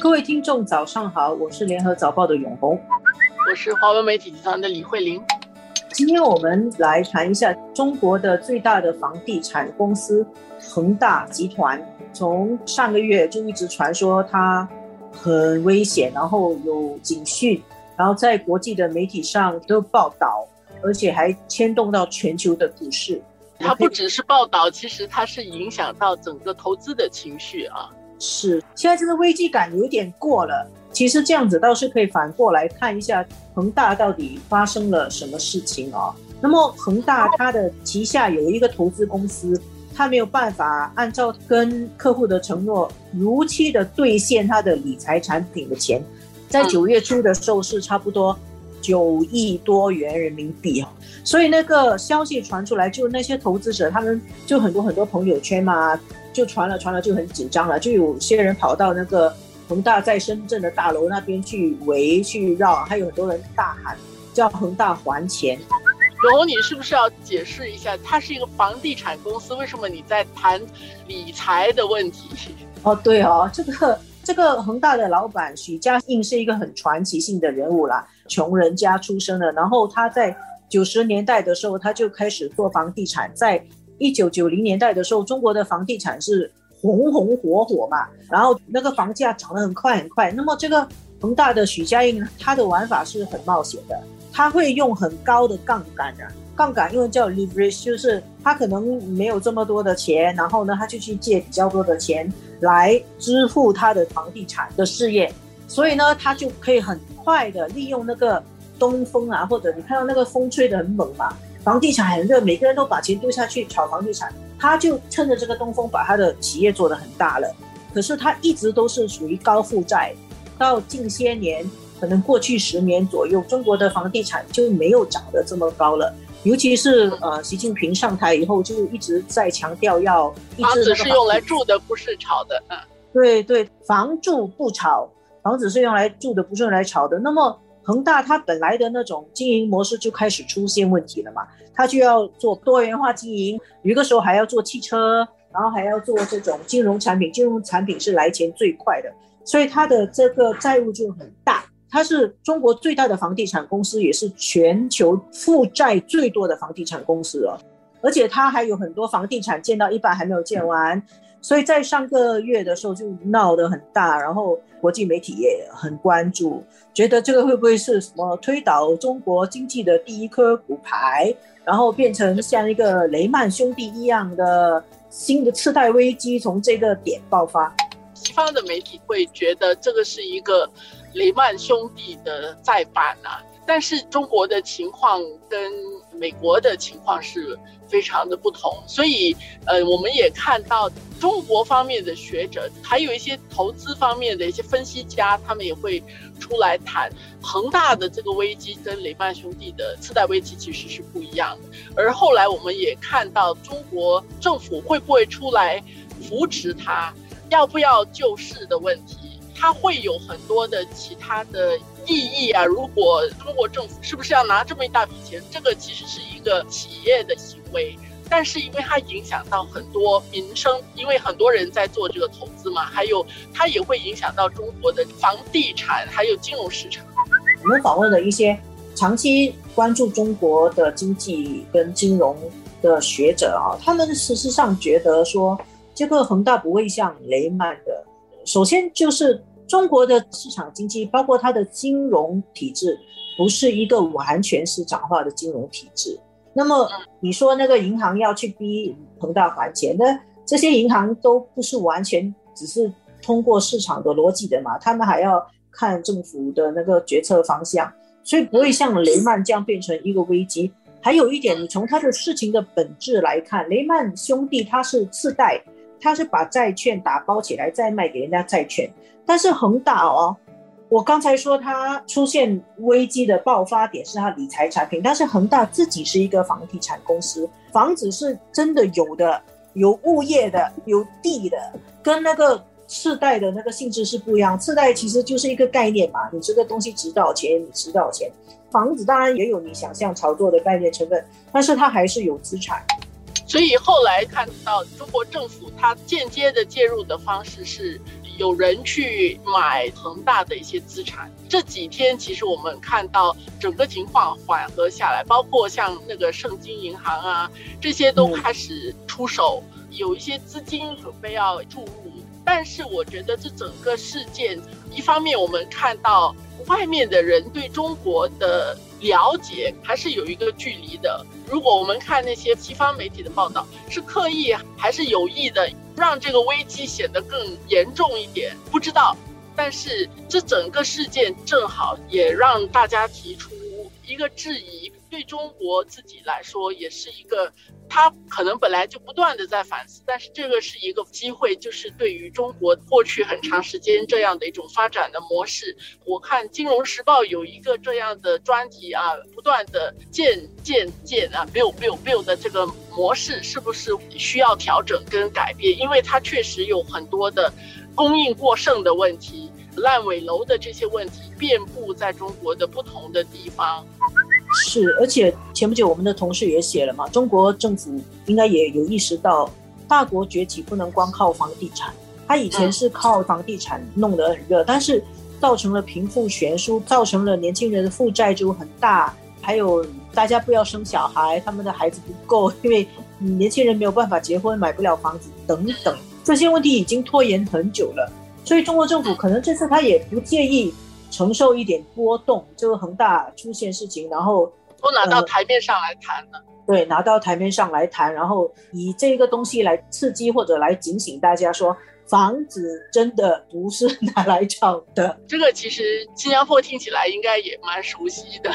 各位听众，早上好，我是联合早报的永红，我是华文媒体集团的李慧玲。今天我们来谈一下中国的最大的房地产公司恒大集团。从上个月就一直传说它很危险，然后有警讯，然后在国际的媒体上都报道，而且还牵动到全球的股市。它不只是报道，其实它是影响到整个投资的情绪啊。是，现在这个危机感有点过了。其实这样子倒是可以反过来看一下恒大到底发生了什么事情哦。那么恒大它的旗下有一个投资公司，它没有办法按照跟客户的承诺如期的兑现它的理财产品的钱，在九月初的时候是差不多九亿多元人民币哦。所以那个消息传出来，就那些投资者他们就很多很多朋友圈嘛。就传了传了就很紧张了，就有些人跑到那个恒大在深圳的大楼那边去围去绕，还有很多人大喊叫恒大还钱。永红，你是不是要解释一下，它是一个房地产公司，为什么你在谈理财的问题？哦，对哦，这个这个恒大的老板许家印是一个很传奇性的人物啦，穷人家出生的，然后他在九十年代的时候他就开始做房地产，在。一九九零年代的时候，中国的房地产是红红火火嘛，然后那个房价涨得很快很快。那么这个恒大的许家印，他的玩法是很冒险的，他会用很高的杠杆的杠杆，因为叫 leverage，就是他可能没有这么多的钱，然后呢，他就去借比较多的钱来支付他的房地产的事业，所以呢，他就可以很快的利用那个东风啊，或者你看到那个风吹得很猛嘛。房地产很热，每个人都把钱丢下去炒房地产，他就趁着这个东风把他的企业做得很大了。可是他一直都是属于高负债，到近些年，可能过去十年左右，中国的房地产就没有涨得这么高了。尤其是呃，习近平上台以后，就一直在强调要房子是用来住的，不是炒的。嗯，对对，房住不炒，房子是用来住的，不是用来炒的。那么。恒大它本来的那种经营模式就开始出现问题了嘛，它就要做多元化经营，有个时候还要做汽车，然后还要做这种金融产品，金融产品是来钱最快的，所以它的这个债务就很大。它是中国最大的房地产公司，也是全球负债最多的房地产公司了，而且它还有很多房地产建到一半还没有建完。所以在上个月的时候就闹得很大，然后国际媒体也很关注，觉得这个会不会是什么推倒中国经济的第一颗骨牌，然后变成像一个雷曼兄弟一样的新的次贷危机从这个点爆发？西方的媒体会觉得这个是一个雷曼兄弟的再版啊，但是中国的情况跟美国的情况是非常的不同，所以呃，我们也看到。中国方面的学者，还有一些投资方面的一些分析家，他们也会出来谈恒大的这个危机跟雷曼兄弟的次贷危机其实是不一样的。而后来我们也看到，中国政府会不会出来扶持他，要不要救市的问题，它会有很多的其他的意义啊。如果中国政府是不是要拿这么一大笔钱，这个其实是一个企业的行为。但是因为它影响到很多民生，因为很多人在做这个投资嘛，还有它也会影响到中国的房地产还有金融市场。我们访问了一些长期关注中国的经济跟金融的学者啊，他们事实上觉得说，这个恒大不会像雷曼的。首先就是中国的市场经济，包括它的金融体制，不是一个完全市场化的金融体制。那么你说那个银行要去逼恒大还钱，那这些银行都不是完全只是通过市场的逻辑的嘛？他们还要看政府的那个决策方向，所以不会像雷曼这样变成一个危机。还有一点，你从他的事情的本质来看，雷曼兄弟他是次贷，他是把债券打包起来再卖给人家债券，但是恒大哦。我刚才说，它出现危机的爆发点是它理财产品，但是恒大自己是一个房地产公司，房子是真的有的，有物业的，有地的，跟那个次贷的那个性质是不一样。次贷其实就是一个概念嘛，你这个东西值多少钱，你值多少钱。房子当然也有你想象炒作的概念成分，但是它还是有资产。所以后来看到中国政府它间接的介入的方式是。有人去买恒大的一些资产。这几天其实我们看到整个情况缓和下来，包括像那个盛京银行啊，这些都开始出手，有一些资金准备要注入。但是我觉得这整个事件，一方面我们看到外面的人对中国的了解还是有一个距离的。如果我们看那些西方媒体的报道，是刻意还是有意的让这个危机显得更严重一点，不知道。但是这整个事件正好也让大家提出一个质疑，对中国自己来说也是一个。他可能本来就不断的在反思，但是这个是一个机会，就是对于中国过去很长时间这样的一种发展的模式，我看《金融时报》有一个这样的专题啊，不断的渐渐渐啊，build build build 的这个模式是不是需要调整跟改变？因为它确实有很多的供应过剩的问题、烂尾楼的这些问题遍布在中国的不同的地方。是，而且前不久我们的同事也写了嘛，中国政府应该也有意识到，大国崛起不能光靠房地产。他以前是靠房地产弄得很热，但是造成了贫富悬殊，造成了年轻人的负债就很大，还有大家不要生小孩，他们的孩子不够，因为年轻人没有办法结婚，买不了房子等等，这些问题已经拖延很久了。所以中国政府可能这次他也不介意。承受一点波动，这个恒大出现事情，然后都拿到台面上来谈了。对，拿到台面上来谈，然后以这个东西来刺激或者来警醒大家，说房子真的不是拿来炒的。这个其实新加坡听起来应该也蛮熟悉的。